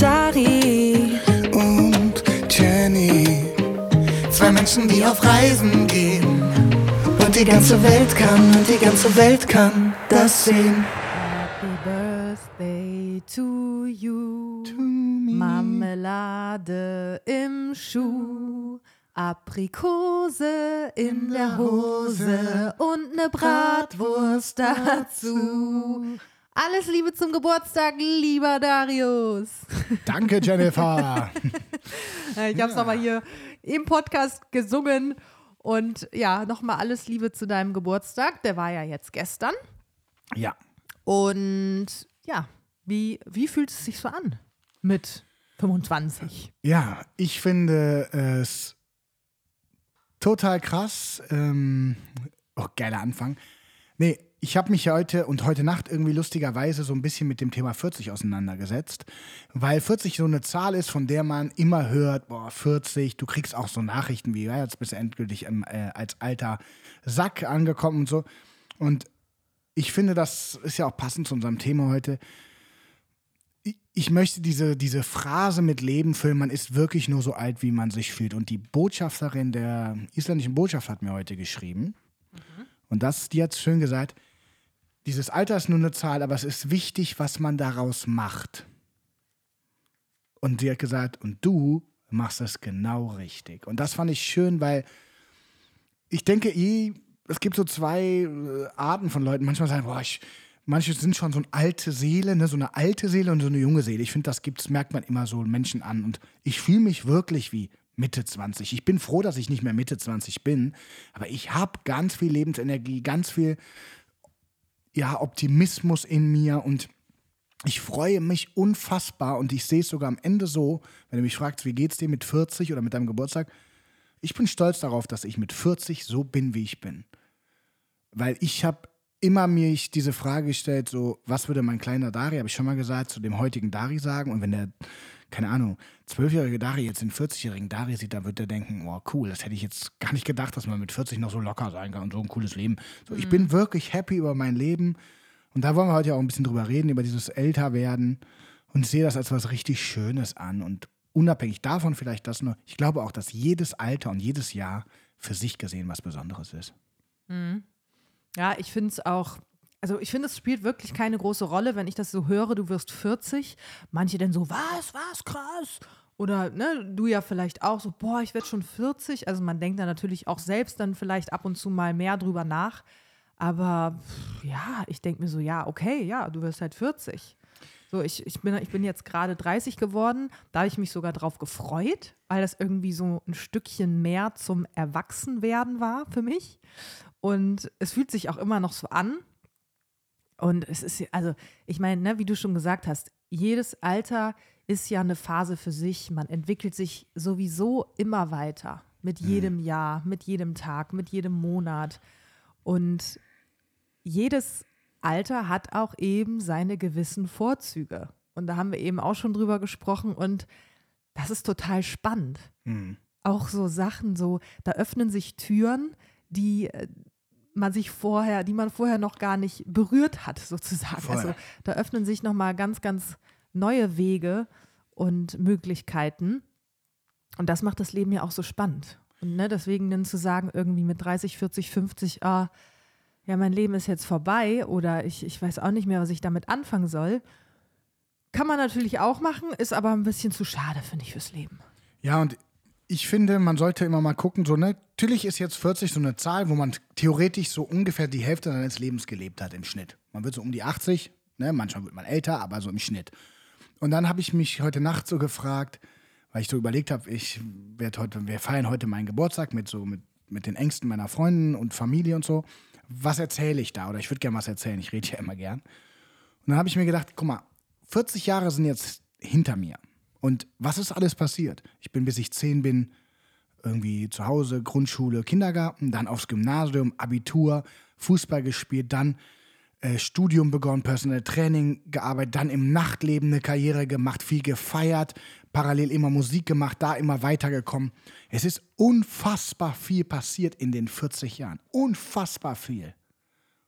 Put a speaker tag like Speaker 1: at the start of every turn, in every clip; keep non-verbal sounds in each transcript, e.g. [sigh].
Speaker 1: Dari
Speaker 2: und Jenny. Zwei Menschen, die auf Reisen gehen. Und die ganze Welt kann, und die ganze Welt kann das sehen.
Speaker 3: Happy Birthday to you.
Speaker 2: To me.
Speaker 3: Marmelade im Schuh. Aprikose in der Hose und ne Bratwurst dazu. Alles Liebe zum Geburtstag, lieber Darius. [laughs]
Speaker 2: Danke, Jennifer. [laughs]
Speaker 3: Ich habe es nochmal hier im Podcast gesungen. Und ja, nochmal alles Liebe zu deinem Geburtstag. Der war ja jetzt gestern.
Speaker 2: ja.
Speaker 3: Und ja, wie, wie fühlt es sich so an mit 25?
Speaker 2: Ja, ich finde es total krass. Ähm, oh, geiler Anfang. Nee, ich habe mich heute und heute Nacht irgendwie lustigerweise so ein bisschen mit dem Thema 40 auseinandergesetzt, weil 40 so eine Zahl ist, von der man immer hört, boah, 40, du kriegst auch so Nachrichten wie, ja, jetzt bist du endgültig im, äh, als alter Sack angekommen und so. Und ich finde, das ist ja auch passend zu unserem Thema heute. Ich- Ich möchte diese, diese Phrase mit Leben füllen, man ist wirklich nur so alt, wie man sich fühlt. Und die Botschafterin der isländischen Botschaft hat mir heute geschrieben. Und das, die hat schön gesagt, dieses Alter ist nur eine Zahl, aber es ist wichtig, was man daraus macht. Und sie hat gesagt, und du machst es genau richtig. Und das fand ich schön, weil ich denke, eh, es gibt so zwei äh, Arten von Leuten. Manchmal sagen, boah, ich, manche sind schon so eine alte Seele, ne, so eine alte Seele und so eine junge Seele. Ich finde, das gibt's, merkt man immer so Menschen an. Und ich fühle mich wirklich wie Mitte 20. Ich bin froh, dass ich nicht mehr Mitte 20 bin, aber ich habe ganz viel Lebensenergie, ganz viel ja, Optimismus in mir und ich freue mich unfassbar und ich sehe es sogar am Ende so, wenn du mich fragst, wie geht's dir mit 40 oder mit deinem Geburtstag? Ich bin stolz darauf, dass ich mit 40 so bin, wie ich bin. Weil ich habe immer mir diese Frage gestellt, so, was würde mein kleiner Dari, habe ich schon mal gesagt, zu dem heutigen Dari sagen und wenn der, keine Ahnung, zwölfjährige Dari jetzt den 40-jährigen Dari sieht, dann wird er denken, oh cool, das hätte ich jetzt gar nicht gedacht, dass man mit 40 noch so locker sein kann und so ein cooles Leben. So, ich bin wirklich happy über mein Leben und da wollen wir heute ja auch ein bisschen drüber reden, über dieses Älterwerden. Und ich sehe das als was richtig Schönes an. Und unabhängig davon vielleicht das nur, ich glaube auch, dass jedes Alter und jedes Jahr für sich gesehen was Besonderes ist.
Speaker 3: Ja, ich finde es auch. Also ich finde, es spielt wirklich keine große Rolle, wenn ich das so höre, du wirst 40. Manche dann so, was, was, krass. Oder ne, du ja vielleicht auch so, boah, ich werde schon 40. Also man denkt da natürlich auch selbst dann vielleicht ab und zu mal mehr drüber nach. Aber ja, ich denke mir so, ja, okay, ja, du wirst halt 40. So, ich, ich, bin, ich bin jetzt gerade 30 geworden. Da habe ich mich sogar drauf gefreut, weil das irgendwie so ein Stückchen mehr zum Erwachsenwerden war für mich. Und es fühlt sich auch immer noch so an. Und es ist, also, ich meine, ne, wie du schon gesagt hast, jedes Alter ist ja eine Phase für sich. Man entwickelt sich sowieso immer weiter. Mit jedem Jahr, mit jedem Tag, mit jedem Monat. Und jedes Alter hat auch eben seine gewissen Vorzüge. Und da haben wir eben auch schon drüber gesprochen. Und das ist total spannend. Auch so Sachen, so, da öffnen sich Türen, die äh, man sich vorher, die man vorher noch gar nicht berührt hat, sozusagen.
Speaker 2: Voll.
Speaker 3: Also da öffnen sich nochmal ganz, ganz neue Wege und Möglichkeiten. Und das macht das Leben ja auch so spannend. Und ne, deswegen dann zu sagen, irgendwie mit 30, 40, 50, ah, ja, mein Leben ist jetzt vorbei oder ich, ich weiß auch nicht mehr, was ich damit anfangen soll, kann man natürlich auch machen, ist aber ein bisschen zu schade, finde ich, fürs Leben.
Speaker 2: Ja, und ich finde, man sollte immer mal gucken, so, ne, natürlich ist jetzt 40 so eine Zahl, wo man theoretisch so ungefähr die Hälfte seines Lebens gelebt hat im Schnitt. Man wird so um die 80, ne, manchmal wird man älter, aber so im Schnitt. Und dann habe ich mich heute Nacht so gefragt, weil ich so überlegt habe, ich werde heute, wir feiern heute meinen Geburtstag mit so mit, mit den Ängsten meiner Freunde und Familie und so. Was erzähle ich da? Oder ich würde gerne was erzählen, ich rede ja immer gern. Und dann habe ich mir gedacht, guck mal, 40 Jahre sind jetzt hinter mir. Und was ist alles passiert? Ich bin, bis ich 10 bin, irgendwie zu Hause, Grundschule, Kindergarten, dann aufs Gymnasium, Abitur, Fußball gespielt, dann äh, Studium begonnen, Personal Training gearbeitet, dann im Nachtleben eine Karriere gemacht, viel gefeiert, parallel immer Musik gemacht, da immer weitergekommen. Es ist unfassbar viel passiert in den 40 Jahren. Unfassbar viel.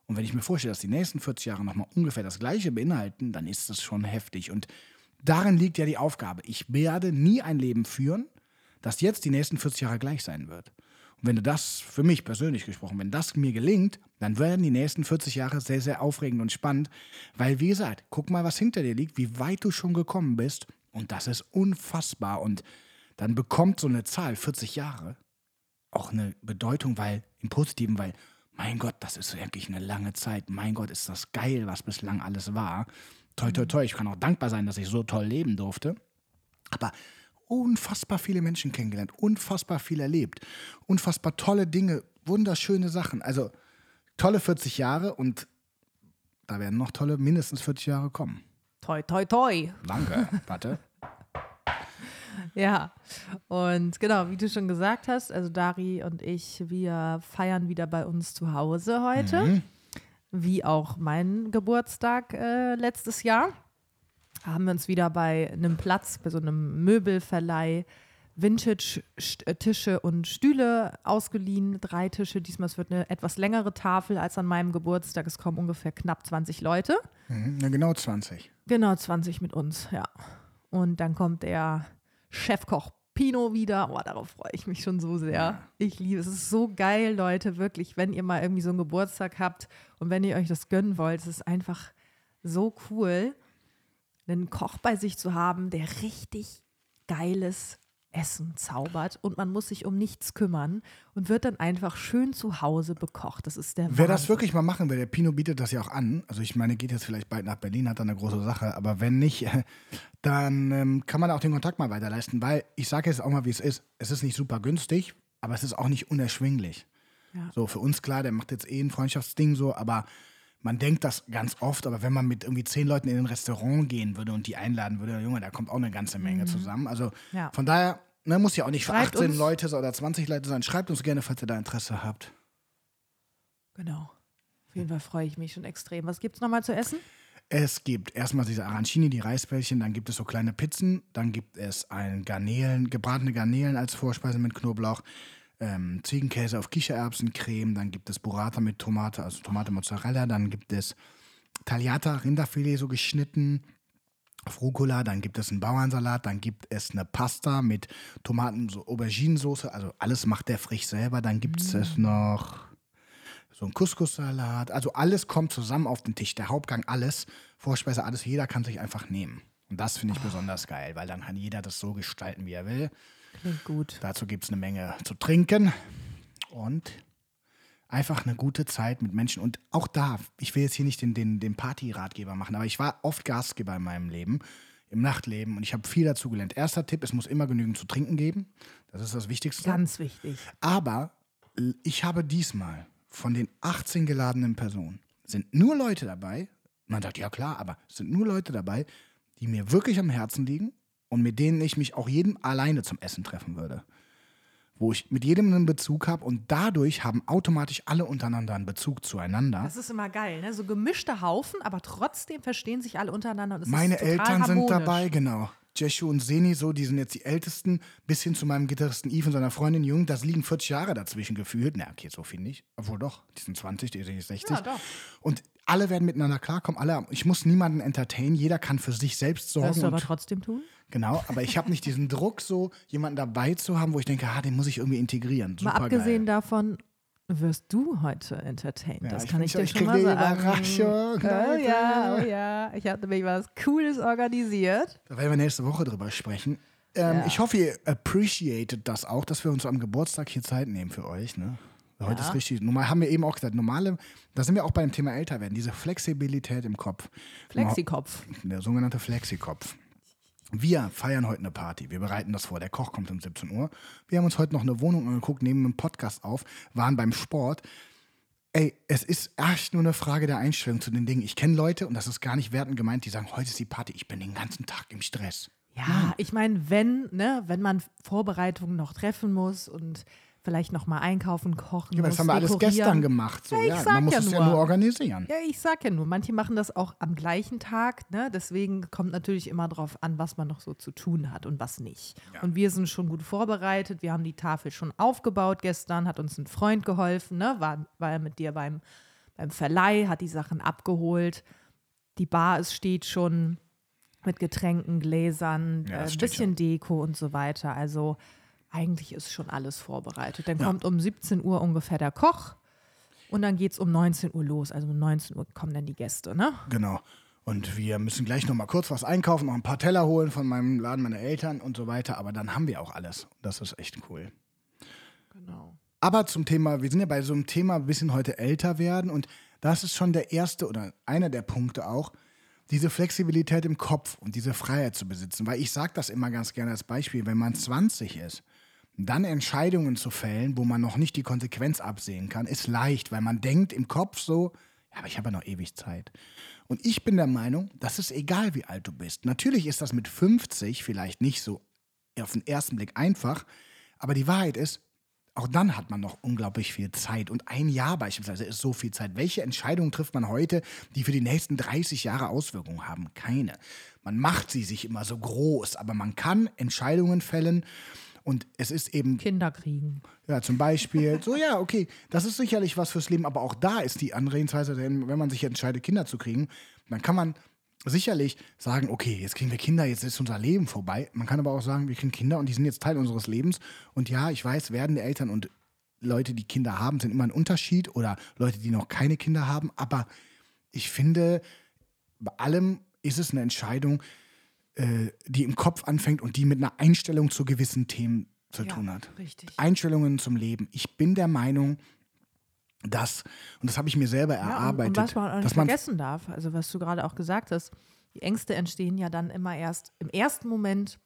Speaker 2: Und wenn ich mir vorstelle, dass die nächsten 40 Jahre nochmal ungefähr das Gleiche beinhalten, dann ist das schon heftig. Und darin liegt ja die Aufgabe. Ich werde nie ein Leben führen, das jetzt die nächsten 40 Jahre gleich sein wird. Und wenn du das, für mich persönlich gesprochen, wenn das mir gelingt, dann werden die nächsten 40 Jahre sehr, sehr aufregend und spannend. Weil, wie gesagt, guck mal, was hinter dir liegt, wie weit du schon gekommen bist. Und das ist unfassbar. Und dann bekommt so eine Zahl, 40 Jahre, auch eine Bedeutung, weil, im Positiven, weil, mein Gott, das ist wirklich eine lange Zeit. Mein Gott, ist das geil, was bislang alles war. Toi, toi, toi. Ich kann auch dankbar sein, dass ich so toll leben durfte. Aber unfassbar viele Menschen kennengelernt, unfassbar viel erlebt, unfassbar tolle Dinge, wunderschöne Sachen. Also tolle 40 Jahre und da werden noch tolle mindestens 40 Jahre kommen.
Speaker 3: Toi, toi, toi.
Speaker 2: Danke. [laughs] Warte.
Speaker 3: Ja, und genau, wie du schon gesagt hast, also Dari und ich, wir feiern wieder bei uns zu Hause heute,
Speaker 2: Mhm.
Speaker 3: Wie auch mein Geburtstag äh, letztes Jahr. Haben wir uns wieder bei einem Platz, bei so einem Möbelverleih, Vintage-Tische und Stühle ausgeliehen. Drei Tische. Diesmal es wird eine etwas längere Tafel als an meinem Geburtstag. Es kommen ungefähr knapp 20 Leute.
Speaker 2: Mhm. Genau 20.
Speaker 3: Genau, 20 mit uns, ja. Und dann kommt der Chefkoch Pino wieder. Oh, darauf freue ich mich schon so sehr. Ich liebe es. Es ist so geil, Leute, wirklich, wenn ihr mal irgendwie so einen Geburtstag habt und wenn ihr euch das gönnen wollt, es ist einfach so cool, einen Koch bei sich zu haben, der richtig geiles Essen zaubert und man muss sich um nichts kümmern und wird dann einfach schön zu Hause bekocht. Das ist der
Speaker 2: Wer das wirklich mal machen will, der Pino bietet das ja auch an. Also ich meine, geht jetzt vielleicht bald nach Berlin, hat da eine große Sache. Aber wenn nicht, dann ähm, kann man auch den Kontakt mal weiterleisten. Weil ich sage jetzt auch mal, wie es ist. Es ist nicht super günstig, aber es ist auch nicht unerschwinglich.
Speaker 3: Ja.
Speaker 2: So, für uns klar, der macht jetzt eh ein Freundschaftsding so, aber man denkt das ganz oft, aber wenn man mit irgendwie zehn Leuten in ein Restaurant gehen würde und die einladen würde, Junge, da kommt auch eine ganze Menge zusammen. Also
Speaker 3: Mhm. Ja.
Speaker 2: von daher, ne, muss ja auch nicht für
Speaker 3: Schreibt
Speaker 2: 18
Speaker 3: uns.
Speaker 2: Leute oder 20 Leute sein. Schreibt uns gerne, falls ihr da Interesse habt.
Speaker 3: Genau. Auf jeden Fall freue ich mich schon extrem. Was gibt es nochmal zu essen?
Speaker 2: Es gibt erstmal diese Arancini, die Reisbällchen, dann gibt es so kleine Pizzen, dann gibt es ein Garnelen, gebratene Garnelen als Vorspeise mit Knoblauch, ähm, Ziegenkäse auf Kichererbsencreme, dann gibt es Burrata mit Tomate, also Tomate Mozzarella, dann gibt es Tagliata, Rinderfilet so geschnitten, auf Rucola, dann gibt es einen Bauernsalat, dann gibt es eine Pasta mit Tomaten, so Auberginensoße, also alles macht der frisch selber, dann gibt es noch so ein Couscous-Salat. Also alles kommt zusammen auf den Tisch. Der Hauptgang, alles, Vorspeise, alles. Jeder kann sich einfach nehmen. Und das finde ich besonders geil, weil dann kann jeder das so gestalten, wie er will.
Speaker 3: Klingt gut.
Speaker 2: Dazu gibt es eine Menge zu trinken und einfach eine gute Zeit mit Menschen. Und auch da, ich will jetzt hier nicht den, den, den Party-Ratgeber machen, aber ich war oft Gastgeber in meinem Leben, im Nachtleben und ich habe viel dazu gelernt. Erster Tipp, es muss immer genügend zu trinken geben. Das ist das Wichtigste.
Speaker 3: Ganz wichtig.
Speaker 2: Aber ich habe diesmal von den 18 geladenen Personen sind nur Leute dabei. Man sagt, ja klar, aber es sind nur Leute dabei, die mir wirklich am Herzen liegen und mit denen ich mich auch jedem alleine zum Essen treffen würde. Wo ich mit jedem einen Bezug habe und dadurch haben automatisch alle untereinander einen Bezug zueinander.
Speaker 3: Das ist immer geil, ne? So gemischte Haufen, aber trotzdem verstehen sich alle untereinander. Und es
Speaker 2: Meine
Speaker 3: ist total
Speaker 2: Eltern sind
Speaker 3: harmonisch.
Speaker 2: dabei, genau. Jeshu und Seni, so, die sind jetzt die Ältesten, bis hin zu meinem Gitarristen Yves und seiner Freundin Jung. Das liegen 40 Jahre dazwischen gefühlt. Na, okay, so viel nicht. Obwohl doch, die sind 20, die sind 60.
Speaker 3: Ja, doch.
Speaker 2: Und alle werden miteinander klarkommen. Alle, ich muss niemanden entertainen. Jeder kann für sich selbst sorgen.
Speaker 3: Wirst du aber trotzdem tun?
Speaker 2: Genau, aber ich habe nicht diesen Druck, so jemanden dabei zu haben, wo ich denke, ah, den muss ich irgendwie integrieren.
Speaker 3: Mal
Speaker 2: Supergeil.
Speaker 3: abgesehen davon wirst du heute entertained.
Speaker 2: Ja,
Speaker 3: das
Speaker 2: ich
Speaker 3: kann ich
Speaker 2: schon-
Speaker 3: dir
Speaker 2: ich
Speaker 3: schon
Speaker 2: krieg
Speaker 3: mal sagen.
Speaker 2: Überraschung,
Speaker 3: Oh ja, oh ja. Ich habe nämlich was Cooles organisiert.
Speaker 2: Da werden wir nächste Woche drüber sprechen. Ähm,
Speaker 3: Ja.
Speaker 2: Ich hoffe, ihr appreciated das auch, dass wir uns am Geburtstag hier Zeit nehmen für euch. Ne? Heute
Speaker 3: Ja.
Speaker 2: ist richtig. Normal haben wir eben auch gesagt, normale, da sind wir auch beim Thema älter werden, diese Flexibilität im Kopf.
Speaker 3: Flexikopf.
Speaker 2: Der sogenannte Flexikopf. Wir feiern heute eine Party. Wir bereiten das vor. Der Koch kommt um 17 Uhr. Wir haben uns heute noch eine Wohnung angeguckt, nehmen einen Podcast auf, waren beim Sport. Ey, es ist echt nur eine Frage der Einstellung zu den Dingen. Ich kenne Leute, und das ist gar nicht wertend gemeint, die sagen, heute ist die Party, ich bin den ganzen Tag im Stress.
Speaker 3: Ja, ich meine, wenn, ne, wenn man Vorbereitungen noch treffen muss und vielleicht noch mal einkaufen, kochen
Speaker 2: Ja, aber
Speaker 3: muss,
Speaker 2: das haben wir alles gestern gemacht. So,
Speaker 3: Ja,
Speaker 2: ja, man muss
Speaker 3: ja
Speaker 2: es ja
Speaker 3: nur.
Speaker 2: organisieren.
Speaker 3: Ja, ich sag ja nur, manche machen das auch am gleichen Tag, ne? Deswegen kommt natürlich immer drauf an, was man noch so zu tun hat und was nicht. Und wir sind schon gut vorbereitet. Wir haben die Tafel schon aufgebaut gestern, hat uns ein Freund geholfen, ne? War, war er mit dir beim, beim Verleih, hat die Sachen abgeholt. Die Bar ist, steht schon. mit Getränken, Gläsern,
Speaker 2: Ja,
Speaker 3: äh, bisschen Deko und so weiter. Also eigentlich ist schon alles vorbereitet. Dann kommt um 17 Uhr ungefähr der Koch und dann geht es um 19 Uhr los. Also um 19 Uhr kommen dann die Gäste, ne?
Speaker 2: Genau. Und wir müssen gleich noch mal kurz was einkaufen, noch ein paar Teller holen von meinem Laden meiner Eltern und so weiter. Aber dann haben wir auch alles. Das ist echt cool.
Speaker 3: Genau.
Speaker 2: Aber zum Thema, wir sind ja bei so einem Thema ein bisschen heute älter werden und das ist schon der erste oder einer der Punkte auch, diese Flexibilität im Kopf und diese Freiheit zu besitzen. Weil ich sage das immer ganz gerne als Beispiel, wenn man 20 ist, dann Entscheidungen zu fällen, wo man noch nicht die Konsequenz absehen kann, ist leicht, weil man denkt im Kopf so, ja, aber ich habe ja noch ewig Zeit. Und ich bin der Meinung, das ist egal, wie alt du bist. Natürlich ist das mit 50 vielleicht nicht so auf den ersten Blick einfach, aber die Wahrheit ist, auch dann hat man noch unglaublich viel Zeit. Und ein Jahr beispielsweise ist so viel Zeit. Welche Entscheidungen trifft man heute, die für die nächsten 30 Jahre Auswirkungen haben? Keine. Man macht sie sich immer so groß, aber man kann Entscheidungen fällen. Und es ist eben
Speaker 3: Kinder kriegen.
Speaker 2: ja, zum Beispiel, so ja, okay, das ist sicherlich was fürs Leben, aber auch da ist die Anrehensweise, denn wenn man sich entscheidet, Kinder zu kriegen, dann kann man sicherlich sagen, okay, jetzt kriegen wir Kinder, jetzt ist unser Leben vorbei. Man kann aber auch sagen, wir kriegen Kinder und die sind jetzt Teil unseres Lebens. Und ja, ich weiß, werdende Eltern und Leute, die Kinder haben, sind immer ein Unterschied oder Leute, die noch keine Kinder haben. Aber ich finde, bei allem ist es eine Entscheidung, äh, die im Kopf anfängt und die mit einer Einstellung zu gewissen Themen zu
Speaker 3: Ja,
Speaker 2: tun hat.
Speaker 3: richtig.
Speaker 2: Einstellungen zum Leben. Ich bin der Meinung, dass, und das habe ich mir selber
Speaker 3: Ja, und,
Speaker 2: erarbeitet,
Speaker 3: und was man auch nicht
Speaker 2: dass man
Speaker 3: vergessen darf, also was du gerade auch gesagt hast, die Ängste entstehen ja dann immer erst im ersten Moment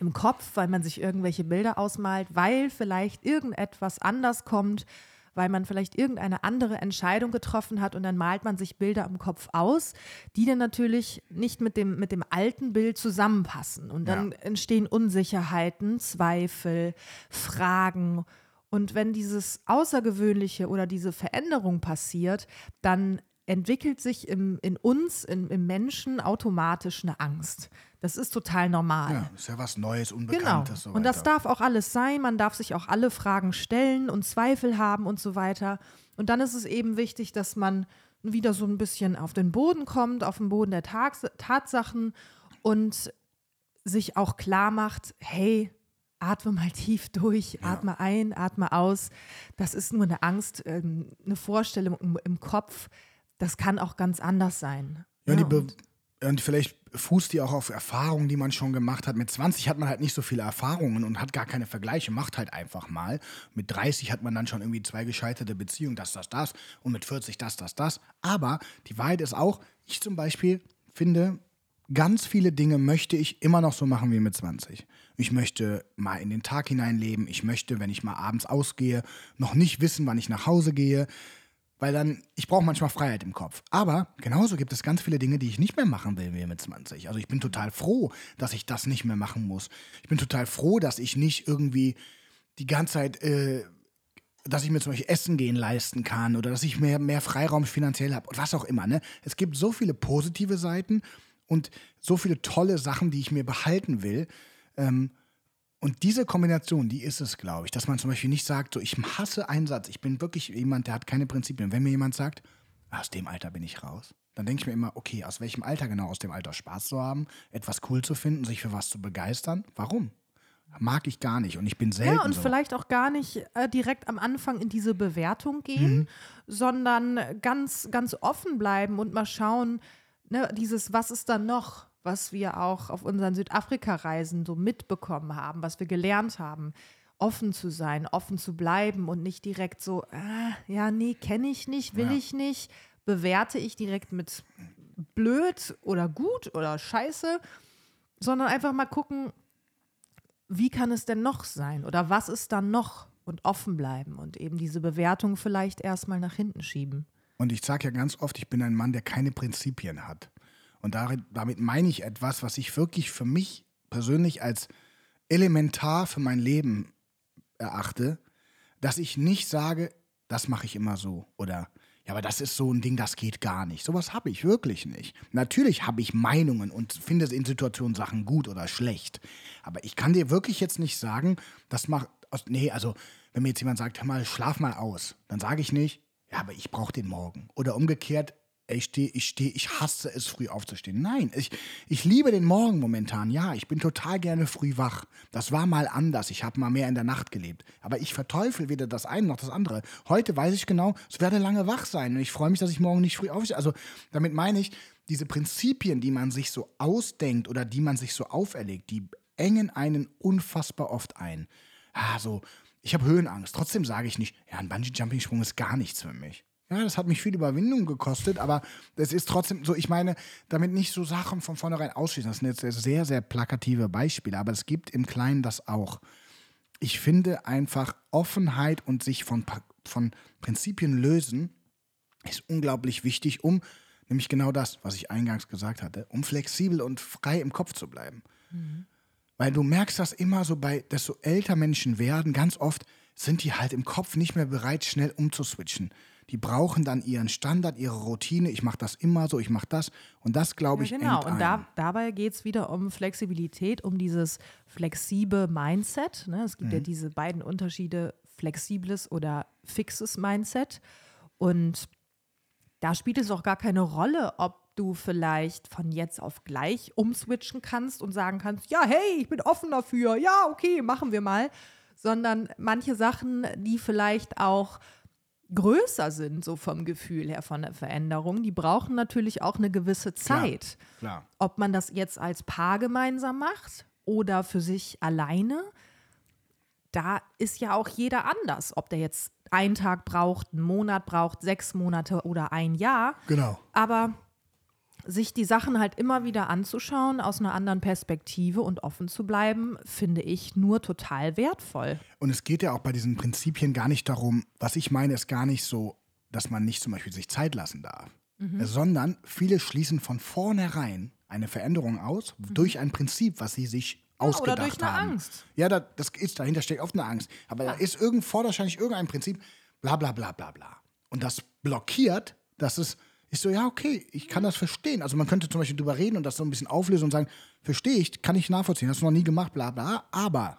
Speaker 3: im Kopf, weil man sich irgendwelche Bilder ausmalt, weil vielleicht irgendetwas anders kommt, weil man vielleicht irgendeine andere Entscheidung getroffen hat und dann malt man sich Bilder im Kopf aus, die dann natürlich nicht mit dem, mit dem alten Bild zusammenpassen. Und dann
Speaker 2: Ja.
Speaker 3: entstehen Unsicherheiten, Zweifel, Fragen. Und wenn dieses Außergewöhnliche oder diese Veränderung passiert, dann entwickelt sich im, in uns, in, im Menschen automatisch eine Angst. Das ist total normal.
Speaker 2: ja, ist ja was Neues,
Speaker 3: Genau.
Speaker 2: Unbekanntes. So
Speaker 3: und das darf auch alles sein. Man darf sich auch alle Fragen stellen und Zweifel haben und so weiter. Und dann ist es eben wichtig, dass man wieder so ein bisschen auf den Boden kommt, auf den Boden der Tags Tatsachen und sich auch klar macht, hey, atme mal tief durch, atme ein, atme aus. Das ist nur eine Angst, ähm, eine Vorstellung im Kopf. Das kann auch ganz anders sein.
Speaker 2: Ja, und, die
Speaker 3: Ja,
Speaker 2: Be und vielleicht fußt die auch auf Erfahrungen, die man schon gemacht hat. Mit 20 hat man halt nicht so viele Erfahrungen und hat gar keine Vergleiche, macht halt einfach mal. Mit 30 hat man dann schon irgendwie zwei gescheiterte Beziehungen, das, das, das. Und mit 40 das, das, das. Aber die Wahrheit ist auch, ich zum Beispiel finde, ganz viele Dinge möchte ich immer noch so machen wie mit 20. Ich möchte mal in den Tag hineinleben. Ich möchte, wenn ich mal abends ausgehe, noch nicht wissen, wann ich nach Hause gehe. Weil dann, ich brauche manchmal Freiheit im Kopf. Aber genauso gibt es ganz viele Dinge, die ich nicht mehr machen will mit 20. Also ich bin total froh, dass ich das nicht mehr machen muss. Ich bin total froh, dass ich nicht irgendwie die ganze Zeit, äh, dass ich mir zum Beispiel Essen gehen leisten kann oder dass ich mehr, mehr Freiraum finanziell habe und was auch immer. Ne? Es gibt so viele positive Seiten und so viele tolle Sachen, die ich mir behalten will. Ähm, und diese Kombination, die ist es, glaube ich, dass man zum Beispiel nicht sagt, so ich hasse Einsatz, ich bin wirklich jemand, der hat keine Prinzipien. Wenn mir jemand sagt, aus dem Alter bin ich raus, dann denke ich mir immer, okay, aus welchem Alter genau? Aus dem Alter Spaß zu haben, etwas cool zu finden, sich für was zu begeistern? Warum? Mag ich gar nicht und ich bin selten
Speaker 3: Ja, und
Speaker 2: so.
Speaker 3: vielleicht auch gar nicht äh, direkt am Anfang in diese Bewertung gehen,
Speaker 2: Mhm.
Speaker 3: sondern ganz, ganz offen bleiben und mal schauen, ne, dieses, was ist dann noch, was wir auch auf unseren Südafrika-Reisen so mitbekommen haben, was wir gelernt haben. Offen zu sein, offen zu bleiben und nicht direkt so, ah, ja, nee, kenne ich nicht, will
Speaker 2: Ja.
Speaker 3: ich nicht, bewerte ich direkt mit blöd oder gut oder scheiße, sondern einfach mal gucken, wie kann es denn noch sein oder was ist dann noch und offen bleiben und eben diese Bewertung vielleicht erstmal nach hinten schieben.
Speaker 2: Und ich sage ja ganz oft, ich bin ein Mann, der keine Prinzipien hat. Und damit meine ich etwas, was ich wirklich für mich persönlich als elementar für mein Leben erachte, dass ich nicht sage, das mache ich immer so oder ja, aber das ist so ein Ding, das geht gar nicht. Sowas habe ich wirklich nicht. Natürlich habe ich Meinungen und finde in Situationen Sachen gut oder schlecht. Aber ich kann dir wirklich jetzt nicht sagen, das macht. Nee, also, wenn mir jetzt jemand sagt, hör mal, schlaf mal aus, dann sage ich nicht, ja, aber ich brauche den morgen. Oder umgekehrt, ich stehe, ich stehe, ich hasse es, früh aufzustehen. Nein, ich, ich liebe den Morgen momentan. Ja, ich bin total gerne früh wach. Das war mal anders. Ich habe mal mehr in der Nacht gelebt. Aber ich verteufel weder das eine noch das andere. Heute weiß ich genau, es werde lange wach sein. Und ich freue mich, dass ich morgen nicht früh aufstehe. Also damit meine ich, diese Prinzipien, die man sich so ausdenkt oder die man sich so auferlegt, die engen einen unfassbar oft ein. Ah, so, ich habe Höhenangst. Trotzdem sage ich nicht, ja, ein Bungee-Jumping-Sprung ist gar nichts für mich. Ja, das hat mich viel Überwindung gekostet, aber es ist trotzdem so, ich meine, damit nicht so Sachen von vornherein ausschließen. Das sind jetzt sehr, sehr plakative Beispiele, aber es gibt im Kleinen das auch. Ich finde einfach Offenheit und sich von, von Prinzipien lösen ist unglaublich wichtig, um nämlich genau das, was ich eingangs gesagt hatte, um flexibel und frei im Kopf zu bleiben. Mhm. Weil du merkst das immer so bei, desto älter Menschen werden, ganz oft sind die halt im Kopf nicht mehr bereit, schnell umzuswitchen die brauchen dann ihren Standard, ihre Routine. Ich mache das immer so, ich mache das. Und das, glaube ich,
Speaker 3: ja, Genau, und da, dabei geht es wieder um Flexibilität, um dieses flexible Mindset. Ne? Es gibt mhm. ja diese beiden Unterschiede, flexibles oder fixes Mindset. Und da spielt es auch gar keine Rolle, ob du vielleicht von jetzt auf gleich umswitchen kannst und sagen kannst, ja, hey, ich bin offen dafür, ja, okay, machen wir mal, sondern manche Sachen, die vielleicht auch größer sind, so vom Gefühl her von der Veränderung, die brauchen natürlich auch eine gewisse Zeit.
Speaker 2: Klar, klar.
Speaker 3: Ob man das jetzt als Paar gemeinsam macht oder für sich alleine, da ist ja auch jeder anders. Ob der jetzt einen Tag braucht, einen Monat braucht, sechs Monate oder ein Jahr.
Speaker 2: Genau.
Speaker 3: Aber sich die Sachen halt immer wieder anzuschauen aus einer anderen Perspektive und offen zu bleiben, finde ich nur total wertvoll.
Speaker 2: Und es geht ja auch bei diesen Prinzipien gar nicht darum, was ich meine, ist gar nicht so, dass man nicht zum Beispiel sich Zeit lassen darf, mhm. sondern viele schließen von vornherein eine Veränderung aus mhm. durch ein Prinzip, was sie sich ja, ausgedacht
Speaker 3: oder durch eine
Speaker 2: haben.
Speaker 3: Angst.
Speaker 2: Ja, da, das ist, dahinter steckt oft eine Angst. Aber ja. da ist irgend, wahrscheinlich irgendein Prinzip, bla bla bla bla bla. Und das blockiert, dass es ich so, ja, okay, ich kann das verstehen. Also man könnte zum Beispiel drüber reden und das so ein bisschen auflösen und sagen, verstehe ich, kann ich nachvollziehen, hast du noch nie gemacht, bla bla, aber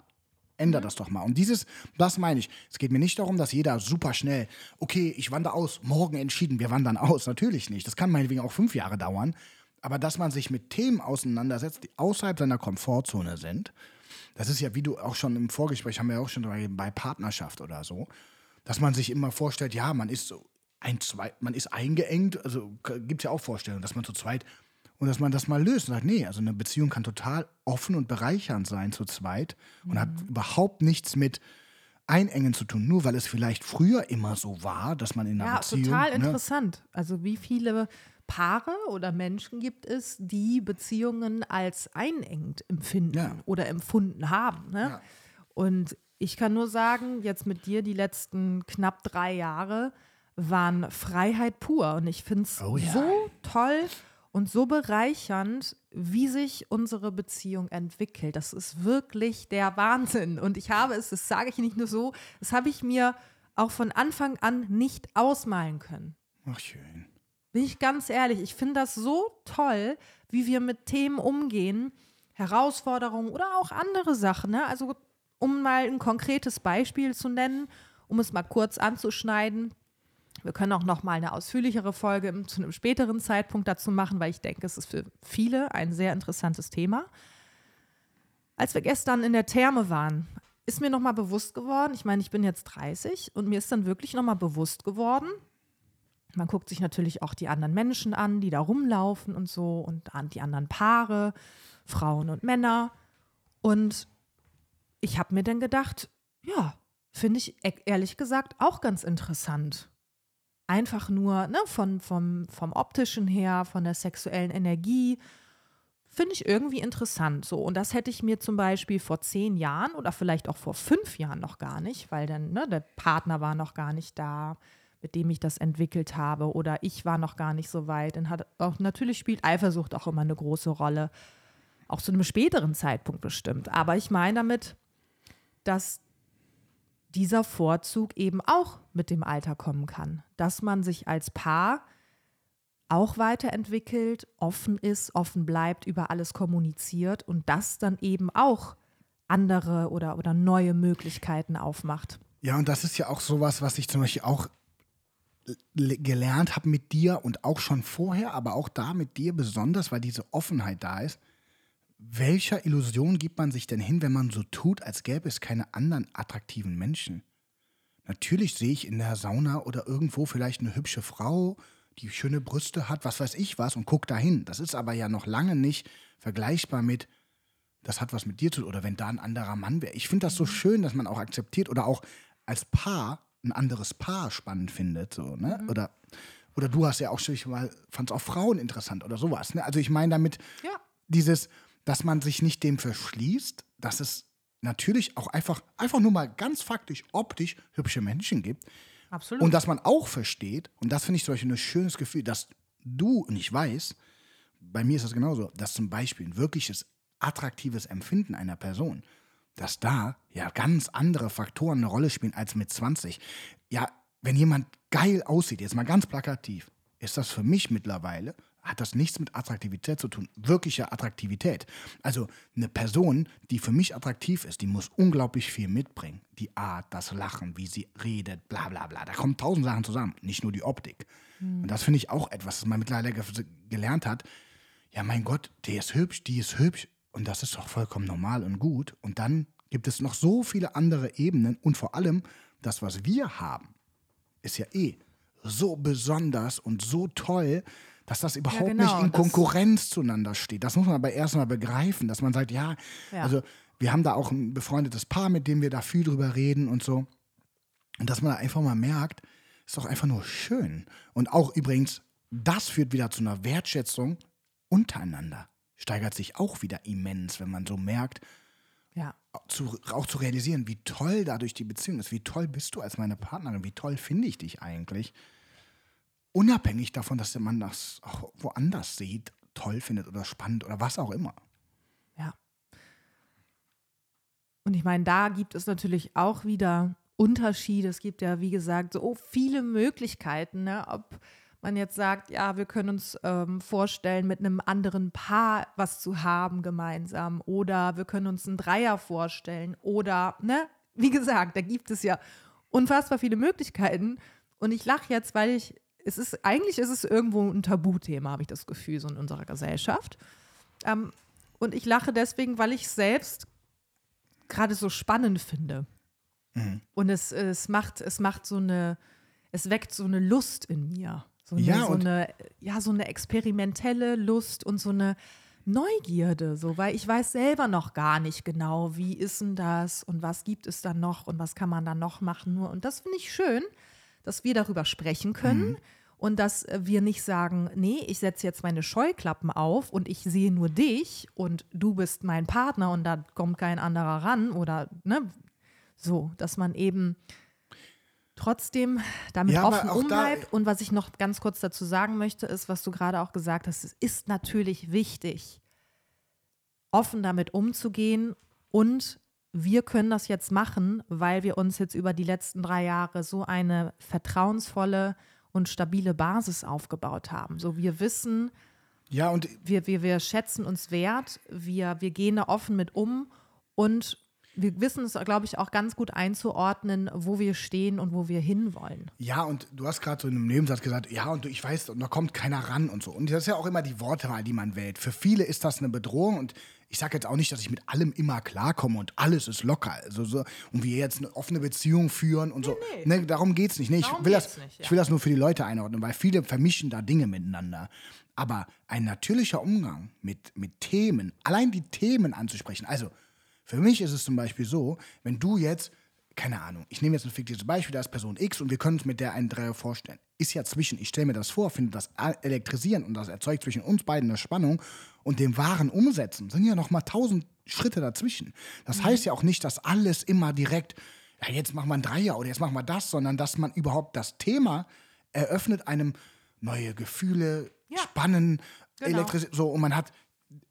Speaker 2: ändere mhm. das doch mal. Und dieses, das meine ich. Es geht mir nicht darum, dass jeder super schnell, okay, ich wandere aus, morgen entschieden, wir wandern aus. Natürlich nicht. Das kann meinetwegen auch fünf Jahre dauern. Aber dass man sich mit Themen auseinandersetzt, die außerhalb seiner Komfortzone sind, das ist ja, wie du auch schon im Vorgespräch haben wir ja auch schon bei Partnerschaft oder so, dass man sich immer vorstellt, ja, man ist so ein, zwei, man ist eingeengt, also gibt es ja auch Vorstellungen, dass man zu zweit und dass man das mal löst und sagt, nee, also eine Beziehung kann total offen und bereichernd sein zu zweit und mhm. hat überhaupt nichts mit Einengen zu tun, nur weil es vielleicht früher immer so war, dass man in einer
Speaker 3: ja,
Speaker 2: Beziehung.
Speaker 3: Ja, total ne? interessant. Also wie viele Paare oder Menschen gibt es, die Beziehungen als einengend empfinden ja. oder empfunden haben. Ne? Ja. Und ich kann nur sagen, jetzt mit dir die letzten knapp drei Jahre, waren Freiheit pur. Und ich finde es oh, ja. so toll und so bereichernd, wie sich unsere Beziehung entwickelt. Das ist wirklich der Wahnsinn. Und ich habe es, das sage ich nicht nur so, das habe ich mir auch von Anfang an nicht ausmalen können.
Speaker 2: Ach, schön.
Speaker 3: Bin ich ganz ehrlich, ich finde das so toll, wie wir mit Themen umgehen, Herausforderungen oder auch andere Sachen. Ne? Also, um mal ein konkretes Beispiel zu nennen, um es mal kurz anzuschneiden. Wir können auch noch mal eine ausführlichere Folge zu einem späteren Zeitpunkt dazu machen, weil ich denke, es ist für viele ein sehr interessantes Thema. Als wir gestern in der Therme waren, ist mir noch mal bewusst geworden, ich meine, ich bin jetzt 30 und mir ist dann wirklich noch mal bewusst geworden, man guckt sich natürlich auch die anderen Menschen an, die da rumlaufen und so und die anderen Paare, Frauen und Männer. Und ich habe mir dann gedacht, ja, finde ich e-, ehrlich gesagt auch ganz interessant einfach nur ne, von, vom, vom optischen her, von der sexuellen Energie, finde ich irgendwie interessant. So. Und das hätte ich mir zum Beispiel vor zehn Jahren oder vielleicht auch vor fünf Jahren noch gar nicht, weil dann ne, der Partner war noch gar nicht da, mit dem ich das entwickelt habe, oder ich war noch gar nicht so weit. Dann hat auch natürlich spielt Eifersucht auch immer eine große Rolle. Auch zu einem späteren Zeitpunkt bestimmt. Aber ich meine damit, dass dieser Vorzug eben auch mit dem Alter kommen kann. Dass man sich als Paar auch weiterentwickelt, offen ist, offen bleibt, über alles kommuniziert und das dann eben auch andere oder, oder neue Möglichkeiten aufmacht.
Speaker 2: Ja, und das ist ja auch sowas, was ich zum Beispiel auch gelernt habe mit dir und auch schon vorher, aber auch da mit dir besonders, weil diese Offenheit da ist. Welcher Illusion gibt man sich denn hin, wenn man so tut, als gäbe es keine anderen attraktiven Menschen? Natürlich sehe ich in der Sauna oder irgendwo vielleicht eine hübsche Frau, die schöne Brüste hat, was weiß ich was, und guck dahin. Das ist aber ja noch lange nicht vergleichbar mit, das hat was mit dir zu tun, oder wenn da ein anderer Mann wäre. Ich finde das so schön, dass man auch akzeptiert oder auch als Paar ein anderes Paar spannend findet. So, ne? Oder, oder du hast ja auch schon mal, fandst auch Frauen interessant oder sowas. Ne? Also ich meine damit
Speaker 3: Ja.
Speaker 2: dieses, dass man sich nicht dem verschließt, dass es natürlich auch einfach, einfach nur mal ganz faktisch, optisch hübsche Menschen gibt.
Speaker 3: Absolut.
Speaker 2: Und dass man auch versteht, und das finde ich zum Beispiel ein schönes Gefühl, dass du, und ich weiß, bei mir ist das genauso, dass zum Beispiel ein wirkliches attraktives Empfinden einer Person, dass da ja ganz andere Faktoren eine Rolle spielen als mit 20. Ja, wenn jemand geil aussieht, jetzt mal ganz plakativ, ist das für mich mittlerweile, hat das nichts mit Attraktivität zu tun, wirkliche Attraktivität. Also eine Person, die für mich attraktiv ist, die muss unglaublich viel mitbringen. Die Art, das Lachen, wie sie redet, bla bla bla. Da kommen tausend Sachen zusammen, nicht nur die Optik. Und das finde ich auch etwas, was man mittlerweile ge- gelernt hat. Ja, mein Gott, der ist hübsch, die ist hübsch. Und das ist doch vollkommen normal und gut. Und dann gibt es noch so viele andere Ebenen. Und vor allem, das, was wir haben, ist ja eh so besonders und so toll, dass das überhaupt
Speaker 3: genau,
Speaker 2: nicht in Konkurrenz zueinander steht. Das muss man aber erstmal begreifen, dass man sagt, ja,
Speaker 3: Ja.
Speaker 2: also wir haben da auch ein befreundetes Paar, mit dem wir da viel drüber reden und so. Und dass man da einfach mal merkt, ist doch einfach nur schön. Und auch übrigens, das führt wieder zu einer Wertschätzung untereinander. Steigert sich auch wieder immens, wenn man so merkt,
Speaker 3: ja.
Speaker 2: zu, auch zu realisieren, wie toll dadurch die Beziehung ist. Wie toll bist du als meine Partnerin? Wie toll finde ich dich eigentlich? Unabhängig davon, dass man das auch woanders sieht, toll findet oder spannend oder was auch immer.
Speaker 3: Ja. Und ich meine, da gibt es natürlich auch wieder Unterschiede. Es gibt ja, wie gesagt, so viele Möglichkeiten, ne? ob man jetzt sagt, ja, wir können uns ähm, vorstellen, mit einem anderen Paar was zu haben gemeinsam oder wir können uns einen Dreier vorstellen oder, ne, wie gesagt, da gibt es ja unfassbar viele Möglichkeiten. Und ich lache jetzt, weil ich, es ist, eigentlich ist es irgendwo ein Tabuthema, habe ich das Gefühl, so in unserer Gesellschaft. Ähm, und ich lache deswegen, weil ich es selbst gerade so spannend finde. Und es, es, macht, es macht so eine, es weckt so eine Lust in mir. So eine,
Speaker 2: Ja,
Speaker 3: so eine, ja, so eine experimentelle Lust und so eine Neugierde, so, weil ich weiß selber noch gar nicht genau, wie ist denn das und was gibt es dann noch und was kann man dann noch machen. Nur, und das finde ich schön, dass wir darüber sprechen können
Speaker 2: Mhm.
Speaker 3: und dass äh, wir nicht sagen, nee, ich setze jetzt meine Scheuklappen auf und ich sehe nur dich und du bist mein Partner und da kommt kein anderer ran oder ne, so, dass man eben trotzdem damit
Speaker 2: Ja,
Speaker 3: offen umbleibt. Und was ich noch ganz kurz dazu sagen möchte, ist, was du gerade auch gesagt hast, es ist natürlich wichtig, offen damit umzugehen und wir können das jetzt machen, weil wir uns jetzt über die letzten drei Jahre so eine vertrauensvolle und stabile Basis aufgebaut haben. So wir wissen,
Speaker 2: Ja, und
Speaker 3: wir, wir, wir schätzen uns wert, wir, wir gehen da offen mit um und wir wissen es, glaube ich, auch ganz gut einzuordnen, wo wir stehen und wo wir hinwollen.
Speaker 2: Ja, und du hast gerade so in einem Nebensatz gesagt, ja, und ich weiß, und da kommt keiner ran und so. Und das ist ja auch immer die Wortwahl, die man wählt. Für viele ist das eine Bedrohung und ich sage jetzt auch nicht, dass ich mit allem immer klarkomme und alles ist locker. Also so, und wir jetzt eine offene Beziehung führen und so. Ne, darum geht es nicht. Nee, ich, will das,
Speaker 3: nicht, ja.
Speaker 2: ich will das nur für die Leute einordnen, weil viele vermischen da Dinge miteinander. Aber ein natürlicher Umgang mit, mit Themen, allein die Themen anzusprechen, also für mich ist es zum Beispiel so, wenn du jetzt, keine Ahnung, ich nehme jetzt ein fiktives Beispiel, da ist Person X und wir können uns mit der einen Dreier vorstellen. Ist ja zwischen, ich stelle mir das vor, finde das elektrisieren und das erzeugt zwischen uns beiden eine Spannung und dem wahren Umsetzen sind ja noch mal tausend Schritte dazwischen. Das heißt ja auch nicht, dass alles immer direkt, ja, jetzt machen wir ein Dreier oder jetzt machen wir das, sondern dass man überhaupt das Thema eröffnet einem neue Gefühle,
Speaker 3: Ja.
Speaker 2: Spannen,
Speaker 3: Genau.
Speaker 2: So und man hat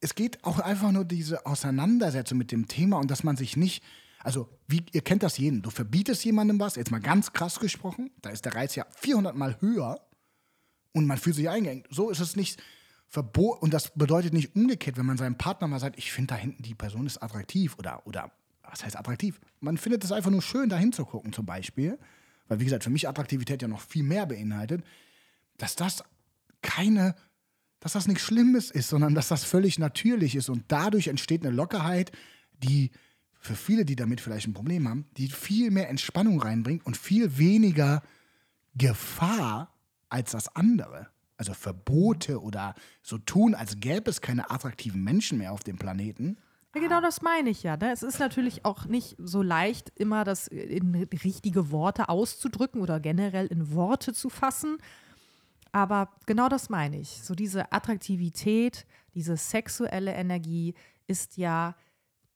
Speaker 2: es geht auch einfach nur diese Auseinandersetzung mit dem Thema und dass man sich nicht, also wie, ihr kennt das jeden, du verbietest jemandem was, jetzt mal ganz krass gesprochen, da ist der Reiz ja 400 Mal höher und man fühlt sich eingeengt. So ist es nicht verboten und das bedeutet nicht umgekehrt, wenn man seinem Partner mal sagt, ich finde da hinten die Person ist attraktiv oder, oder was heißt attraktiv? Man findet es einfach nur schön, da hinzugucken zum Beispiel weil wie gesagt, für mich Attraktivität ja noch viel mehr beinhaltet, dass das keine, dass das nichts Schlimmes ist, sondern dass das völlig natürlich ist und dadurch entsteht eine Lockerheit, die für viele, die damit vielleicht ein Problem haben, die viel mehr Entspannung reinbringt und viel weniger Gefahr als das andere. Also Verbote oder so tun, als gäbe es keine attraktiven Menschen mehr auf dem Planeten.
Speaker 3: Ja, genau das meine ich ja. Ne? Es ist natürlich auch nicht so leicht, immer das in richtige Worte auszudrücken oder generell in Worte zu fassen. Aber genau das meine ich. So diese Attraktivität, diese sexuelle Energie ist ja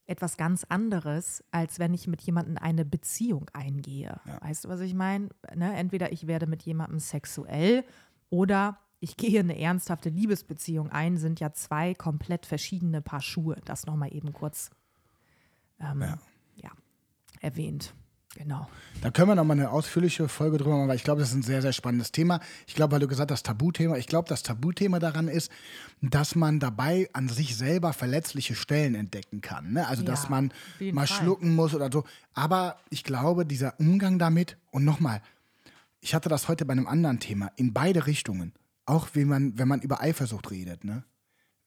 Speaker 3: etwas ganz anderes, als wenn ich mit jemandem eine Beziehung eingehe. Ja. Weißt du, was ich meine? Ne? Entweder ich werde mit jemandem sexuell oder ich gehe eine ernsthafte Liebesbeziehung ein, sind ja zwei komplett verschiedene Paar Schuhe. Das nochmal eben kurz ähm, ja. ja. erwähnt. Genau.
Speaker 2: Da können wir nochmal eine ausführliche Folge drüber machen, weil ich glaube, das ist ein sehr, sehr spannendes Thema. Ich glaube, weil du gesagt hast, Tabuthema. Ich glaube, das Tabuthema daran ist, dass man dabei an sich selber verletzliche Stellen entdecken kann. Ne? Also, ja, dass man mal Fall. schlucken muss oder so. Aber ich glaube, dieser Umgang damit, und nochmal, ich hatte das heute bei einem anderen Thema, in beide Richtungen auch wenn man, wenn man über Eifersucht redet, ne?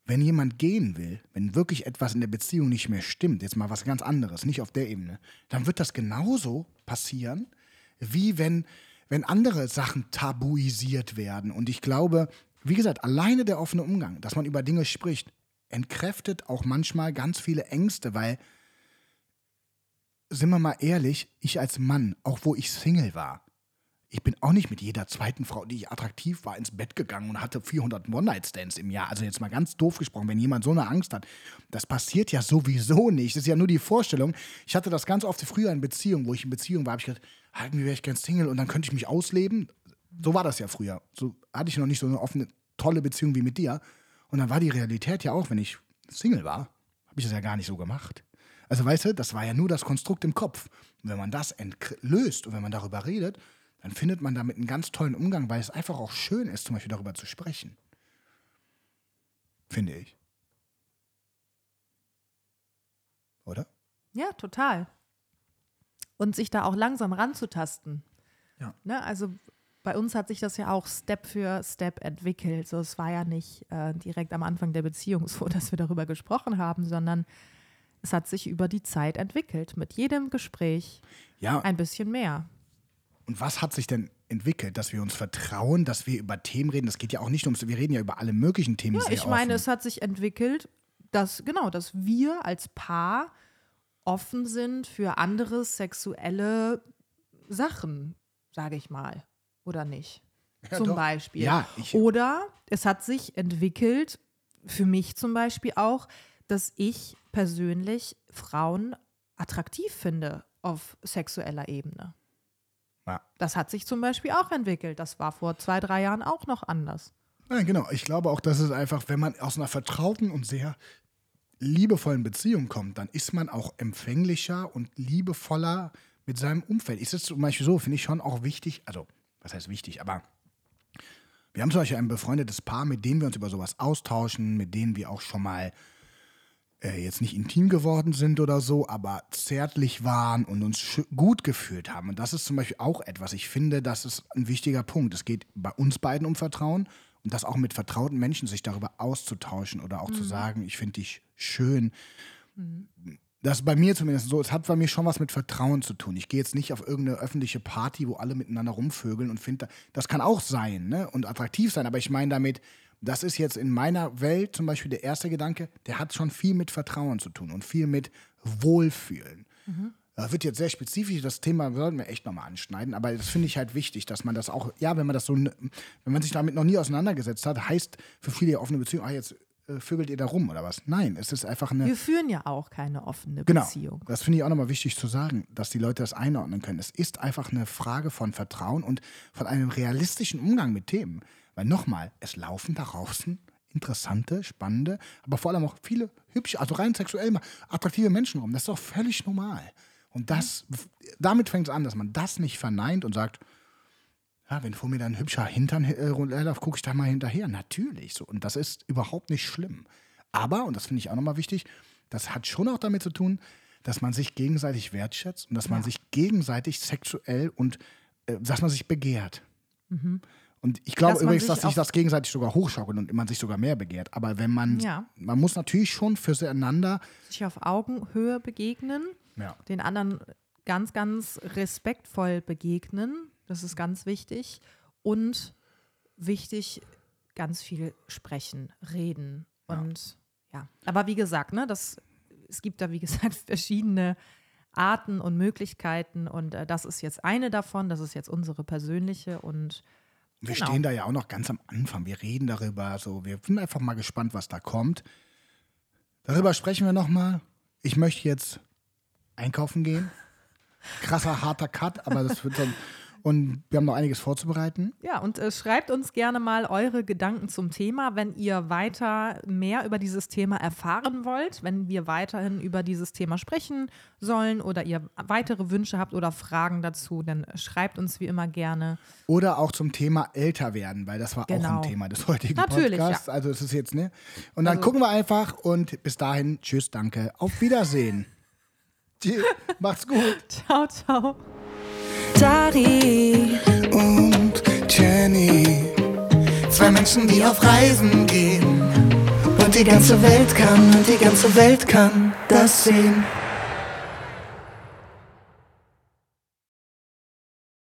Speaker 2: Wenn jemand gehen will, wenn wirklich etwas in der Beziehung nicht mehr stimmt, jetzt mal was ganz anderes, nicht auf der Ebene, dann wird das genauso passieren, wie wenn, wenn andere Sachen tabuisiert werden. Und ich glaube, wie gesagt, alleine der offene Umgang, dass man über Dinge spricht, entkräftet auch manchmal ganz viele Ängste, weil, sind wir mal ehrlich, ich als Mann, auch wo ich Single war, ich bin auch nicht mit jeder zweiten Frau, die ich attraktiv war, ins Bett gegangen und hatte 400 One-Night-Stands im Jahr. Also jetzt mal ganz doof gesprochen, wenn jemand so eine Angst hat. Das passiert ja sowieso nicht. Das ist ja nur die Vorstellung. Ich hatte das ganz oft früher in Beziehungen, wo ich in Beziehung war, habe ich gedacht, ah, irgendwie wäre ich gern Single und dann könnte ich mich ausleben. So war das ja früher. So hatte ich noch nicht so eine offene, tolle Beziehung wie mit dir. Und dann war die Realität ja auch, wenn ich Single war, habe ich das ja gar nicht so gemacht. Also weißt du, das war ja nur das Konstrukt im Kopf. Und wenn man das löst und wenn man darüber redet, dann findet man damit einen ganz tollen Umgang, weil es einfach auch schön ist, zum Beispiel darüber zu sprechen. Finde ich. Oder?
Speaker 3: Ja, total. Und sich da auch langsam ranzutasten.
Speaker 2: Ja.
Speaker 3: Ne, also bei uns hat sich das ja auch Step für Step entwickelt. So, es war ja nicht äh, direkt am Anfang der Beziehung so, [laughs] dass wir darüber gesprochen haben, sondern es hat sich über die Zeit entwickelt. Mit jedem Gespräch ja. ein bisschen mehr.
Speaker 2: Und was hat sich denn entwickelt, dass wir uns vertrauen, dass wir über Themen reden? Das geht ja auch nicht ums, wir reden ja über alle möglichen Themen.
Speaker 3: Ja, ich meine, es hat sich entwickelt, dass, genau, dass wir als Paar offen sind für andere sexuelle Sachen, sage ich mal. Oder nicht? Ja, zum doch. Beispiel.
Speaker 2: Ja,
Speaker 3: Oder es hat sich entwickelt, für mich zum Beispiel auch, dass ich persönlich Frauen attraktiv finde auf sexueller Ebene. Ja. Das hat sich zum Beispiel auch entwickelt. Das war vor zwei, drei Jahren auch noch anders.
Speaker 2: Nein, genau. Ich glaube auch, dass es einfach, wenn man aus einer vertrauten und sehr liebevollen Beziehung kommt, dann ist man auch empfänglicher und liebevoller mit seinem Umfeld. Ist es zum Beispiel so, finde ich schon auch wichtig, also, was heißt wichtig, aber wir haben zum Beispiel ein befreundetes Paar, mit dem wir uns über sowas austauschen, mit denen wir auch schon mal äh, jetzt nicht intim geworden sind oder so, aber zärtlich waren und uns gut gefühlt haben. Und das ist zum Beispiel auch etwas, ich finde, das ist ein wichtiger Punkt. Es geht bei uns beiden um Vertrauen und das auch mit vertrauten Menschen sich darüber auszutauschen oder auch mhm. zu sagen, ich finde dich schön. Mhm. Das ist bei mir zumindest so, es hat bei mir schon was mit Vertrauen zu tun. Ich gehe jetzt nicht auf irgendeine öffentliche Party, wo alle miteinander rumvögeln und finde, das kann auch sein ne? und attraktiv sein, aber ich meine damit, das ist jetzt in meiner Welt zum Beispiel der erste Gedanke, der hat schon viel mit Vertrauen zu tun und viel mit Wohlfühlen. Mhm. Das wird jetzt sehr spezifisch, das Thema sollten wir echt nochmal anschneiden, aber das finde ich halt wichtig, dass man das auch, ja, wenn man das so, wenn man sich damit noch nie auseinandergesetzt hat, heißt für viele offene Beziehungen, ah, jetzt äh, vögelt ihr da rum oder was? Nein, es ist einfach eine.
Speaker 3: Wir führen ja auch keine offene
Speaker 2: genau,
Speaker 3: Beziehung.
Speaker 2: Das finde ich auch nochmal wichtig zu sagen, dass die Leute das einordnen können. Es ist einfach eine Frage von Vertrauen und von einem realistischen Umgang mit Themen. Weil nochmal, es laufen da draußen interessante, spannende, aber vor allem auch viele hübsche, also rein sexuell attraktive Menschen rum. Das ist doch völlig normal. Und das, damit fängt es an, dass man das nicht verneint und sagt, ja, wenn vor mir dann ein hübscher Hintern äh, gucke ich da mal hinterher. Natürlich so. Und das ist überhaupt nicht schlimm. Aber, und das finde ich auch nochmal wichtig, das hat schon auch damit zu tun, dass man sich gegenseitig wertschätzt und dass man sich gegenseitig sexuell und äh, dass man sich begehrt. Und ich glaube.
Speaker 3: Dass
Speaker 2: übrigens, dass sich das gegenseitig sogar hochschaukelt und man sich sogar mehr begehrt. Aber wenn man,
Speaker 3: Ja.
Speaker 2: man muss natürlich schon füreinander,
Speaker 3: Sich auf Augenhöhe begegnen,
Speaker 2: ja,
Speaker 3: den anderen ganz, ganz respektvoll begegnen. Das ist ganz wichtig. Und wichtig, ganz viel sprechen, reden. Und ja, aber wie gesagt, ne, das, es gibt da, wie gesagt, [laughs] verschiedene Arten und Möglichkeiten. Und äh, das ist jetzt eine davon. Das ist jetzt unsere persönliche. Und
Speaker 2: wir
Speaker 3: Genau.
Speaker 2: stehen da ja auch noch ganz am Anfang. Wir reden darüber, so, wir sind einfach mal gespannt, was da kommt. Darüber sprechen wir nochmal. Ich möchte jetzt einkaufen gehen. Krasser, harter Cut, aber das wird dann. Und wir haben noch einiges vorzubereiten.
Speaker 3: Ja, und äh, schreibt uns gerne mal eure Gedanken zum Thema, wenn ihr weiter mehr über dieses Thema erfahren wollt, wenn wir weiterhin über dieses Thema sprechen sollen oder ihr weitere Wünsche habt oder Fragen dazu, dann schreibt uns wie immer gerne.
Speaker 2: Oder auch zum Thema älter werden, weil das war auch
Speaker 3: Genau.
Speaker 2: ein Thema des heutigen
Speaker 3: Natürlich,
Speaker 2: Podcasts. Also es ist jetzt, ne? Und dann
Speaker 3: Also-
Speaker 2: gucken wir einfach und bis dahin, tschüss, danke, auf Wiedersehen. [laughs] Macht's gut.
Speaker 3: Ciao, ciao.
Speaker 1: Dari
Speaker 2: Und Jenny, zwei Menschen, die auf Reisen gehen.
Speaker 1: und die ganze Welt kann und die ganze Welt kann das sehen.